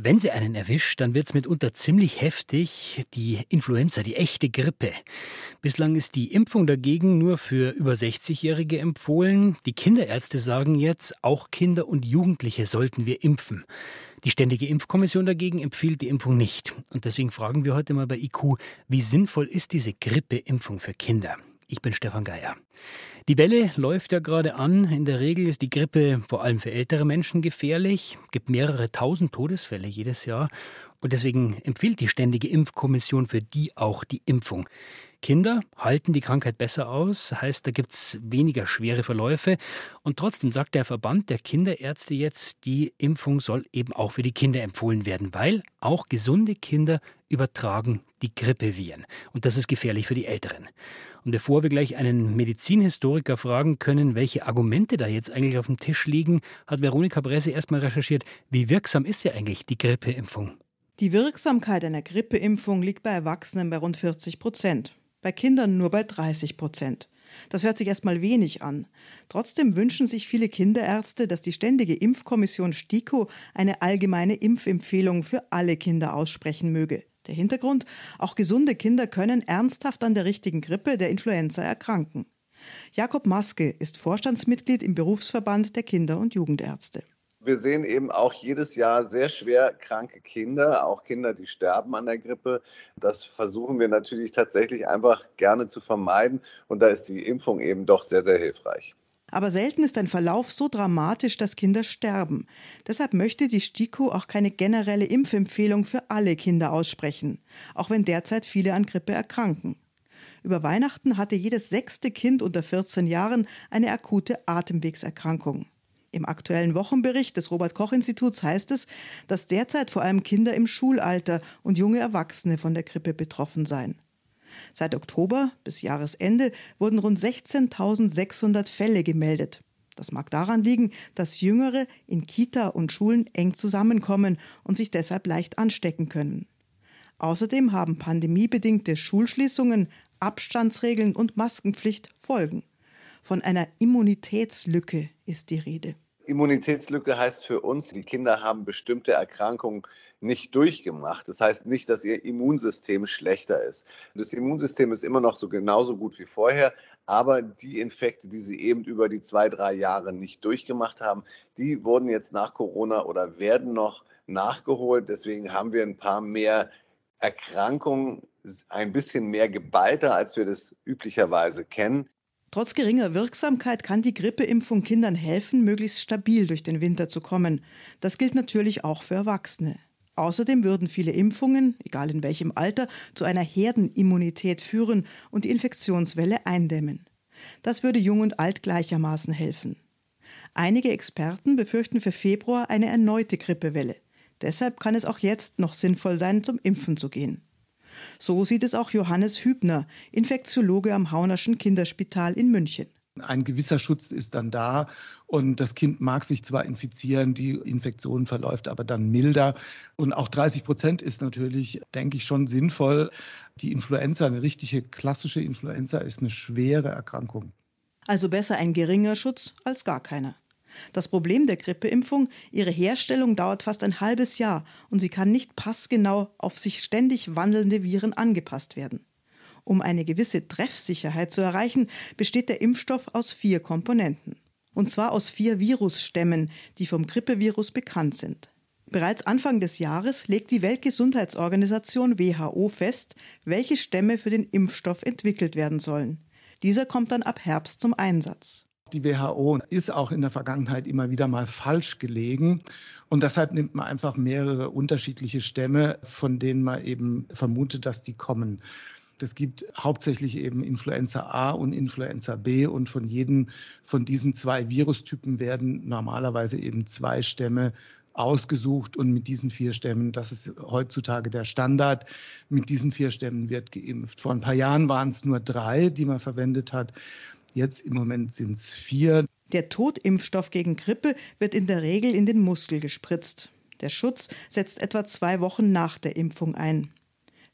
Wenn sie einen erwischt, dann wird es mitunter ziemlich heftig. Die Influenza, die echte Grippe. Bislang ist die Impfung dagegen nur für über 60-Jährige empfohlen. Die Kinderärzte sagen jetzt, auch Kinder und Jugendliche sollten wir impfen. Die Ständige Impfkommission dagegen empfiehlt die Impfung nicht. Und deswegen fragen wir heute mal bei IQ, wie sinnvoll ist diese Grippeimpfung für Kinder? Ich bin Stefan Geier. Die Welle läuft ja gerade an. In der Regel ist die Grippe vor allem für ältere Menschen gefährlich, Es gibt mehrere tausend Todesfälle jedes Jahr. Und deswegen empfiehlt die Ständige Impfkommission für die auch die Impfung. Kinder halten die Krankheit besser aus, heißt, da gibt es weniger schwere Verläufe. Und trotzdem sagt der Verband der Kinderärzte jetzt, die Impfung soll eben auch für die Kinder empfohlen werden, weil auch gesunde Kinder übertragen die Grippeviren. Und das ist gefährlich für die Älteren. Und bevor wir gleich einen Medizinhistoriker fragen können, welche Argumente da jetzt eigentlich auf dem Tisch liegen, hat Veronika Bresse erstmal recherchiert, wie wirksam ist ja eigentlich die Grippeimpfung? Die Wirksamkeit einer Grippeimpfung liegt bei Erwachsenen bei rund 40 Prozent bei Kindern nur bei 30 Prozent. Das hört sich erstmal wenig an. Trotzdem wünschen sich viele Kinderärzte, dass die Ständige Impfkommission STIKO eine allgemeine Impfempfehlung für alle Kinder aussprechen möge. Der Hintergrund, auch gesunde Kinder können ernsthaft an der richtigen Grippe, der Influenza, erkranken. Jakob Maske ist Vorstandsmitglied im Berufsverband der Kinder- und Jugendärzte wir sehen eben auch jedes Jahr sehr schwer kranke Kinder, auch Kinder, die sterben an der Grippe. Das versuchen wir natürlich tatsächlich einfach gerne zu vermeiden. Und da ist die Impfung eben doch sehr, sehr hilfreich. Aber selten ist ein Verlauf so dramatisch, dass Kinder sterben. Deshalb möchte die STIKO auch keine generelle Impfempfehlung für alle Kinder aussprechen, auch wenn derzeit viele an Grippe erkranken. Über Weihnachten hatte jedes sechste Kind unter 14 Jahren eine akute Atemwegserkrankung. Im aktuellen Wochenbericht des Robert Koch Instituts heißt es, dass derzeit vor allem Kinder im Schulalter und junge Erwachsene von der Grippe betroffen seien. Seit Oktober bis Jahresende wurden rund 16.600 Fälle gemeldet. Das mag daran liegen, dass Jüngere in Kita und Schulen eng zusammenkommen und sich deshalb leicht anstecken können. Außerdem haben pandemiebedingte Schulschließungen, Abstandsregeln und Maskenpflicht Folgen. Von einer Immunitätslücke ist die Rede. Immunitätslücke heißt für uns, die Kinder haben bestimmte Erkrankungen nicht durchgemacht. Das heißt nicht, dass ihr Immunsystem schlechter ist. Das Immunsystem ist immer noch so genauso gut wie vorher, aber die Infekte, die sie eben über die zwei, drei Jahre nicht durchgemacht haben, die wurden jetzt nach Corona oder werden noch nachgeholt. Deswegen haben wir ein paar mehr Erkrankungen, ein bisschen mehr geballter, als wir das üblicherweise kennen. Trotz geringer Wirksamkeit kann die Grippeimpfung Kindern helfen, möglichst stabil durch den Winter zu kommen. Das gilt natürlich auch für Erwachsene. Außerdem würden viele Impfungen, egal in welchem Alter, zu einer Herdenimmunität führen und die Infektionswelle eindämmen. Das würde jung und alt gleichermaßen helfen. Einige Experten befürchten für Februar eine erneute Grippewelle. Deshalb kann es auch jetzt noch sinnvoll sein, zum Impfen zu gehen. So sieht es auch Johannes Hübner, Infektiologe am Haunerschen Kinderspital in München. Ein gewisser Schutz ist dann da und das Kind mag sich zwar infizieren, die Infektion verläuft aber dann milder. Und auch 30 Prozent ist natürlich, denke ich, schon sinnvoll. Die Influenza, eine richtige klassische Influenza, ist eine schwere Erkrankung. Also besser ein geringer Schutz als gar keiner. Das Problem der Grippeimpfung, ihre Herstellung dauert fast ein halbes Jahr und sie kann nicht passgenau auf sich ständig wandelnde Viren angepasst werden. Um eine gewisse Treffsicherheit zu erreichen, besteht der Impfstoff aus vier Komponenten. Und zwar aus vier Virusstämmen, die vom Grippevirus bekannt sind. Bereits Anfang des Jahres legt die Weltgesundheitsorganisation WHO fest, welche Stämme für den Impfstoff entwickelt werden sollen. Dieser kommt dann ab Herbst zum Einsatz. Die WHO ist auch in der Vergangenheit immer wieder mal falsch gelegen. Und deshalb nimmt man einfach mehrere unterschiedliche Stämme, von denen man eben vermutet, dass die kommen. Es gibt hauptsächlich eben Influenza A und Influenza B und von jedem von diesen zwei Virustypen werden normalerweise eben zwei Stämme ausgesucht und mit diesen vier Stämmen, das ist heutzutage der Standard, mit diesen vier Stämmen wird geimpft. Vor ein paar Jahren waren es nur drei, die man verwendet hat. Jetzt im Moment sind es vier. Der Totimpfstoff gegen Grippe wird in der Regel in den Muskel gespritzt. Der Schutz setzt etwa zwei Wochen nach der Impfung ein.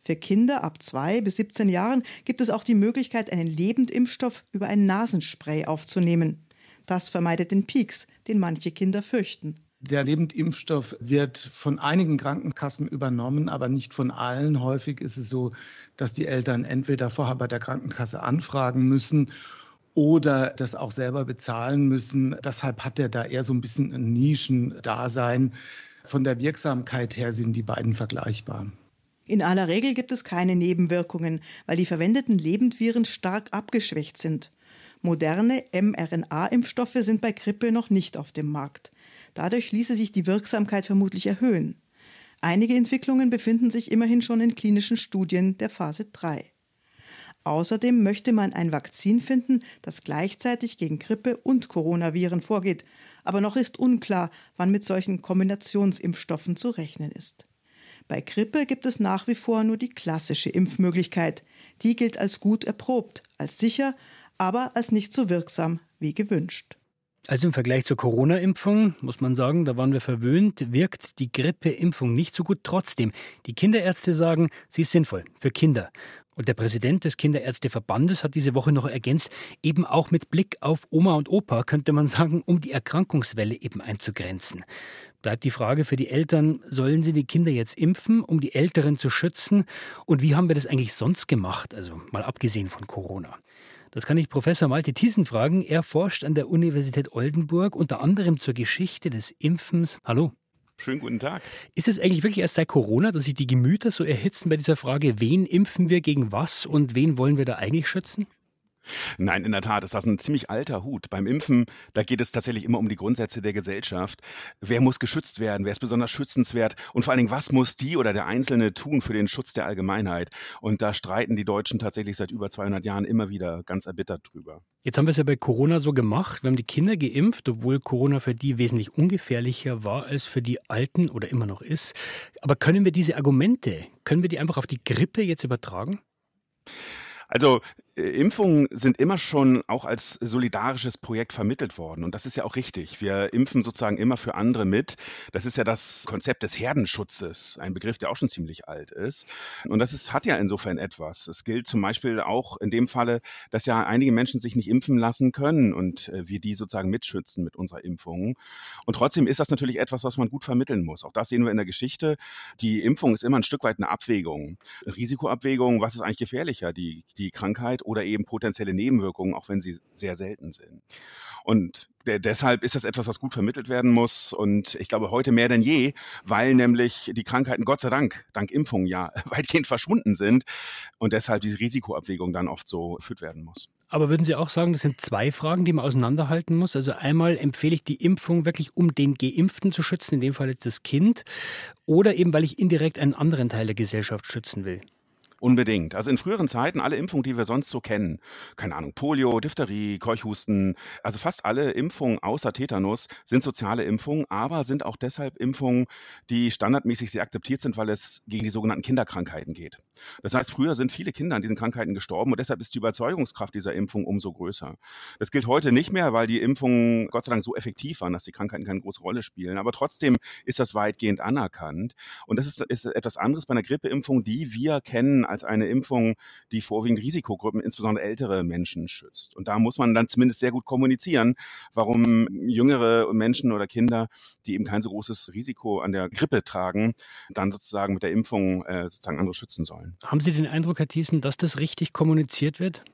Für Kinder ab 2 bis 17 Jahren gibt es auch die Möglichkeit, einen Lebendimpfstoff über ein Nasenspray aufzunehmen. Das vermeidet den Peaks, den manche Kinder fürchten. Der Lebendimpfstoff wird von einigen Krankenkassen übernommen, aber nicht von allen. Häufig ist es so, dass die Eltern entweder vorher bei der Krankenkasse anfragen müssen oder das auch selber bezahlen müssen. Deshalb hat er da eher so ein bisschen ein Nischendasein. Von der Wirksamkeit her sind die beiden vergleichbar. In aller Regel gibt es keine Nebenwirkungen, weil die verwendeten Lebendviren stark abgeschwächt sind. Moderne mRNA-Impfstoffe sind bei Grippe noch nicht auf dem Markt. Dadurch ließe sich die Wirksamkeit vermutlich erhöhen. Einige Entwicklungen befinden sich immerhin schon in klinischen Studien der Phase 3. Außerdem möchte man ein Vakzin finden, das gleichzeitig gegen Grippe und Coronaviren vorgeht, aber noch ist unklar, wann mit solchen Kombinationsimpfstoffen zu rechnen ist. Bei Grippe gibt es nach wie vor nur die klassische Impfmöglichkeit. Die gilt als gut erprobt, als sicher, aber als nicht so wirksam wie gewünscht. Also im Vergleich zur Corona-Impfung muss man sagen, da waren wir verwöhnt, wirkt die Grippeimpfung nicht so gut. Trotzdem, die Kinderärzte sagen, sie ist sinnvoll für Kinder. Und der Präsident des Kinderärzteverbandes hat diese Woche noch ergänzt, eben auch mit Blick auf Oma und Opa, könnte man sagen, um die Erkrankungswelle eben einzugrenzen. Bleibt die Frage für die Eltern, sollen sie die Kinder jetzt impfen, um die Älteren zu schützen? Und wie haben wir das eigentlich sonst gemacht, also mal abgesehen von Corona? Das kann ich Professor Malte Thiessen fragen. Er forscht an der Universität Oldenburg unter anderem zur Geschichte des Impfens. Hallo. Schönen guten Tag. Ist es eigentlich wirklich erst seit Corona, dass sich die Gemüter so erhitzen bei dieser Frage, wen impfen wir gegen was und wen wollen wir da eigentlich schützen? Nein, in der Tat ist das ein ziemlich alter Hut. Beim Impfen, da geht es tatsächlich immer um die Grundsätze der Gesellschaft. Wer muss geschützt werden? Wer ist besonders schützenswert? Und vor allen Dingen, was muss die oder der Einzelne tun für den Schutz der Allgemeinheit? Und da streiten die Deutschen tatsächlich seit über 200 Jahren immer wieder ganz erbittert drüber. Jetzt haben wir es ja bei Corona so gemacht. Wir haben die Kinder geimpft, obwohl Corona für die wesentlich ungefährlicher war als für die Alten oder immer noch ist. Aber können wir diese Argumente, können wir die einfach auf die Grippe jetzt übertragen? Also Impfungen sind immer schon auch als solidarisches Projekt vermittelt worden. Und das ist ja auch richtig. Wir impfen sozusagen immer für andere mit. Das ist ja das Konzept des Herdenschutzes, ein Begriff, der auch schon ziemlich alt ist. Und das ist, hat ja insofern etwas. Es gilt zum Beispiel auch in dem Falle, dass ja einige Menschen sich nicht impfen lassen können und äh, wir die sozusagen mitschützen mit unserer Impfung. Und trotzdem ist das natürlich etwas, was man gut vermitteln muss. Auch das sehen wir in der Geschichte. Die Impfung ist immer ein Stück weit eine Abwägung. Risikoabwägung, was ist eigentlich gefährlicher? Die, die Krankheit oder eben potenzielle Nebenwirkungen, auch wenn sie sehr selten sind. Und deshalb ist das etwas, was gut vermittelt werden muss. Und ich glaube, heute mehr denn je, weil nämlich die Krankheiten Gott sei Dank, dank Impfungen ja weitgehend verschwunden sind und deshalb diese Risikoabwägung dann oft so geführt werden muss. Aber würden Sie auch sagen, das sind zwei Fragen, die man auseinanderhalten muss? Also einmal empfehle ich die Impfung wirklich, um den Geimpften zu schützen, in dem Fall jetzt das Kind, oder eben, weil ich indirekt einen anderen Teil der Gesellschaft schützen will? Unbedingt. Also in früheren Zeiten alle Impfungen, die wir sonst so kennen, keine Ahnung, Polio, Diphtherie, Keuchhusten, also fast alle Impfungen außer Tetanus sind soziale Impfungen, aber sind auch deshalb Impfungen, die standardmäßig sehr akzeptiert sind, weil es gegen die sogenannten Kinderkrankheiten geht. Das heißt, früher sind viele Kinder an diesen Krankheiten gestorben und deshalb ist die Überzeugungskraft dieser Impfung umso größer. Das gilt heute nicht mehr, weil die Impfungen Gott sei Dank so effektiv waren, dass die Krankheiten keine große Rolle spielen. Aber trotzdem ist das weitgehend anerkannt. Und das ist, ist etwas anderes bei einer Grippeimpfung, die wir kennen als eine Impfung, die vorwiegend Risikogruppen, insbesondere ältere Menschen schützt. Und da muss man dann zumindest sehr gut kommunizieren, warum jüngere Menschen oder Kinder, die eben kein so großes Risiko an der Grippe tragen, dann sozusagen mit der Impfung äh, sozusagen andere schützen sollen. Haben Sie den Eindruck, Herr Thiessen, dass das richtig kommuniziert wird?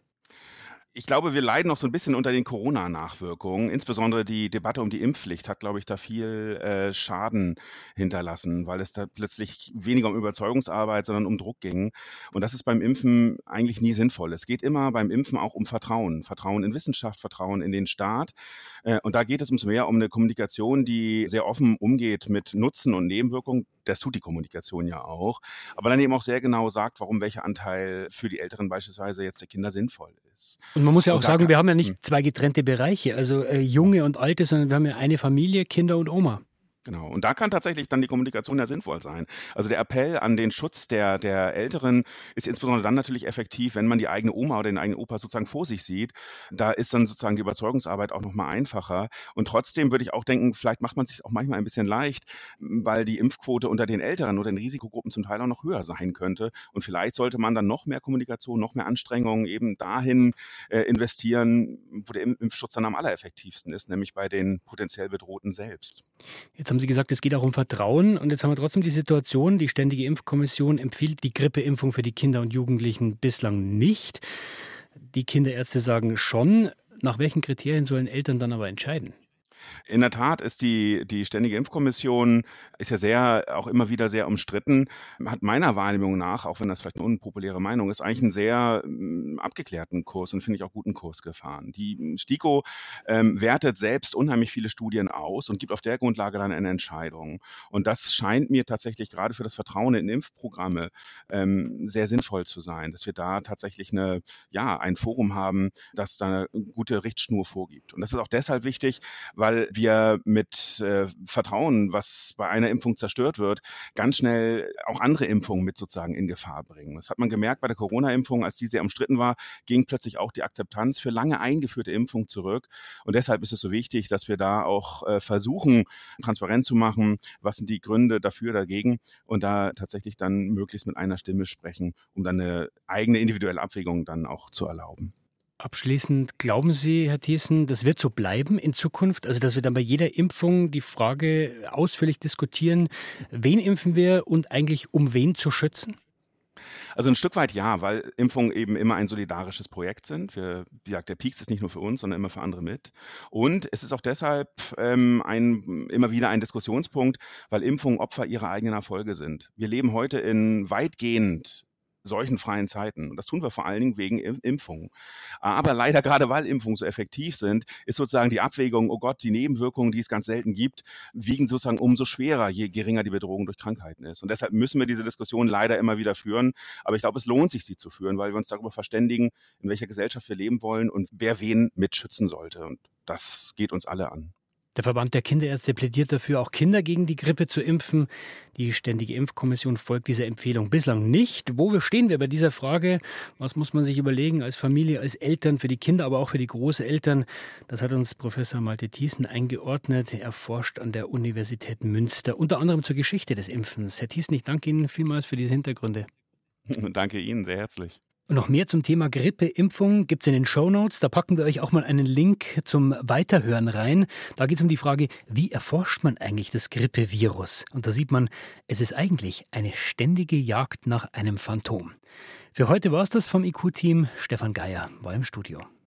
Ich glaube, wir leiden noch so ein bisschen unter den Corona-Nachwirkungen. Insbesondere die Debatte um die Impfpflicht hat, glaube ich, da viel äh, Schaden hinterlassen, weil es da plötzlich weniger um Überzeugungsarbeit, sondern um Druck ging. Und das ist beim Impfen eigentlich nie sinnvoll. Es geht immer beim Impfen auch um Vertrauen. Vertrauen in Wissenschaft, Vertrauen in den Staat. Äh, und da geht es umso mehr um eine Kommunikation, die sehr offen umgeht mit Nutzen und Nebenwirkungen. Das tut die Kommunikation ja auch. Aber dann eben auch sehr genau sagt, warum welcher Anteil für die Älteren beispielsweise jetzt der Kinder sinnvoll ist. Und man muss ja auch sagen, wir haben ja nicht hm. zwei getrennte Bereiche, also äh, junge und alte, sondern wir haben ja eine Familie, Kinder und Oma. Genau. Und da kann tatsächlich dann die Kommunikation ja sinnvoll sein. Also der Appell an den Schutz der, der Älteren ist insbesondere dann natürlich effektiv, wenn man die eigene Oma oder den eigenen Opa sozusagen vor sich sieht. Da ist dann sozusagen die Überzeugungsarbeit auch nochmal einfacher. Und trotzdem würde ich auch denken, vielleicht macht man es sich auch manchmal ein bisschen leicht, weil die Impfquote unter den Älteren oder den Risikogruppen zum Teil auch noch höher sein könnte. Und vielleicht sollte man dann noch mehr Kommunikation, noch mehr Anstrengungen eben dahin äh, investieren, wo der Impfschutz dann am allereffektivsten ist, nämlich bei den potenziell Bedrohten selbst. Jetzt haben Sie gesagt, es geht auch um Vertrauen. Und jetzt haben wir trotzdem die Situation, die Ständige Impfkommission empfiehlt die Grippeimpfung für die Kinder und Jugendlichen bislang nicht. Die Kinderärzte sagen schon. Nach welchen Kriterien sollen Eltern dann aber entscheiden? In der Tat ist die, die Ständige Impfkommission ist ja sehr, auch immer wieder sehr umstritten, hat meiner Wahrnehmung nach, auch wenn das vielleicht eine unpopuläre Meinung ist, eigentlich einen sehr ähm, abgeklärten Kurs und finde ich auch guten Kurs gefahren. Die STIKO ähm, wertet selbst unheimlich viele Studien aus und gibt auf der Grundlage dann eine Entscheidung. Und das scheint mir tatsächlich gerade für das Vertrauen in Impfprogramme ähm, sehr sinnvoll zu sein, dass wir da tatsächlich eine, ja, ein Forum haben, das da eine gute Richtschnur vorgibt. Und das ist auch deshalb wichtig, weil weil wir mit äh, Vertrauen, was bei einer Impfung zerstört wird, ganz schnell auch andere Impfungen mit sozusagen in Gefahr bringen. Das hat man gemerkt bei der Corona-Impfung, als die sehr umstritten war, ging plötzlich auch die Akzeptanz für lange eingeführte Impfung zurück. Und deshalb ist es so wichtig, dass wir da auch äh, versuchen, transparent zu machen, was sind die Gründe dafür, dagegen und da tatsächlich dann möglichst mit einer Stimme sprechen, um dann eine eigene individuelle Abwägung dann auch zu erlauben. Abschließend, glauben Sie, Herr Thiessen, das wird so bleiben in Zukunft? Also, dass wir dann bei jeder Impfung die Frage ausführlich diskutieren, wen impfen wir und eigentlich um wen zu schützen? Also ein Stück weit ja, weil Impfungen eben immer ein solidarisches Projekt sind. Wir, wie gesagt, der Peaks ist nicht nur für uns, sondern immer für andere mit. Und es ist auch deshalb ähm, ein, immer wieder ein Diskussionspunkt, weil Impfungen Opfer ihrer eigenen Erfolge sind. Wir leben heute in weitgehend solchen freien Zeiten. Und das tun wir vor allen Dingen wegen Impfungen. Aber leider gerade weil Impfungen so effektiv sind, ist sozusagen die Abwägung, oh Gott, die Nebenwirkungen, die es ganz selten gibt, wiegen sozusagen umso schwerer, je geringer die Bedrohung durch Krankheiten ist. Und deshalb müssen wir diese Diskussion leider immer wieder führen. Aber ich glaube, es lohnt sich, sie zu führen, weil wir uns darüber verständigen, in welcher Gesellschaft wir leben wollen und wer wen mitschützen sollte. Und das geht uns alle an. Der Verband der Kinderärzte plädiert dafür, auch Kinder gegen die Grippe zu impfen. Die Ständige Impfkommission folgt dieser Empfehlung bislang nicht. Wo stehen wir bei dieser Frage? Was muss man sich überlegen als Familie, als Eltern, für die Kinder, aber auch für die Großeltern? Das hat uns Professor Malte Thiessen eingeordnet. Er forscht an der Universität Münster, unter anderem zur Geschichte des Impfens. Herr Thiessen, ich danke Ihnen vielmals für diese Hintergründe. danke Ihnen sehr herzlich. Und noch mehr zum Thema Grippeimpfung gibt es in den Show Notes. Da packen wir euch auch mal einen Link zum Weiterhören rein. Da geht es um die Frage, wie erforscht man eigentlich das Grippevirus? Und da sieht man, es ist eigentlich eine ständige Jagd nach einem Phantom. Für heute war es das vom IQ-Team. Stefan Geier war im Studio.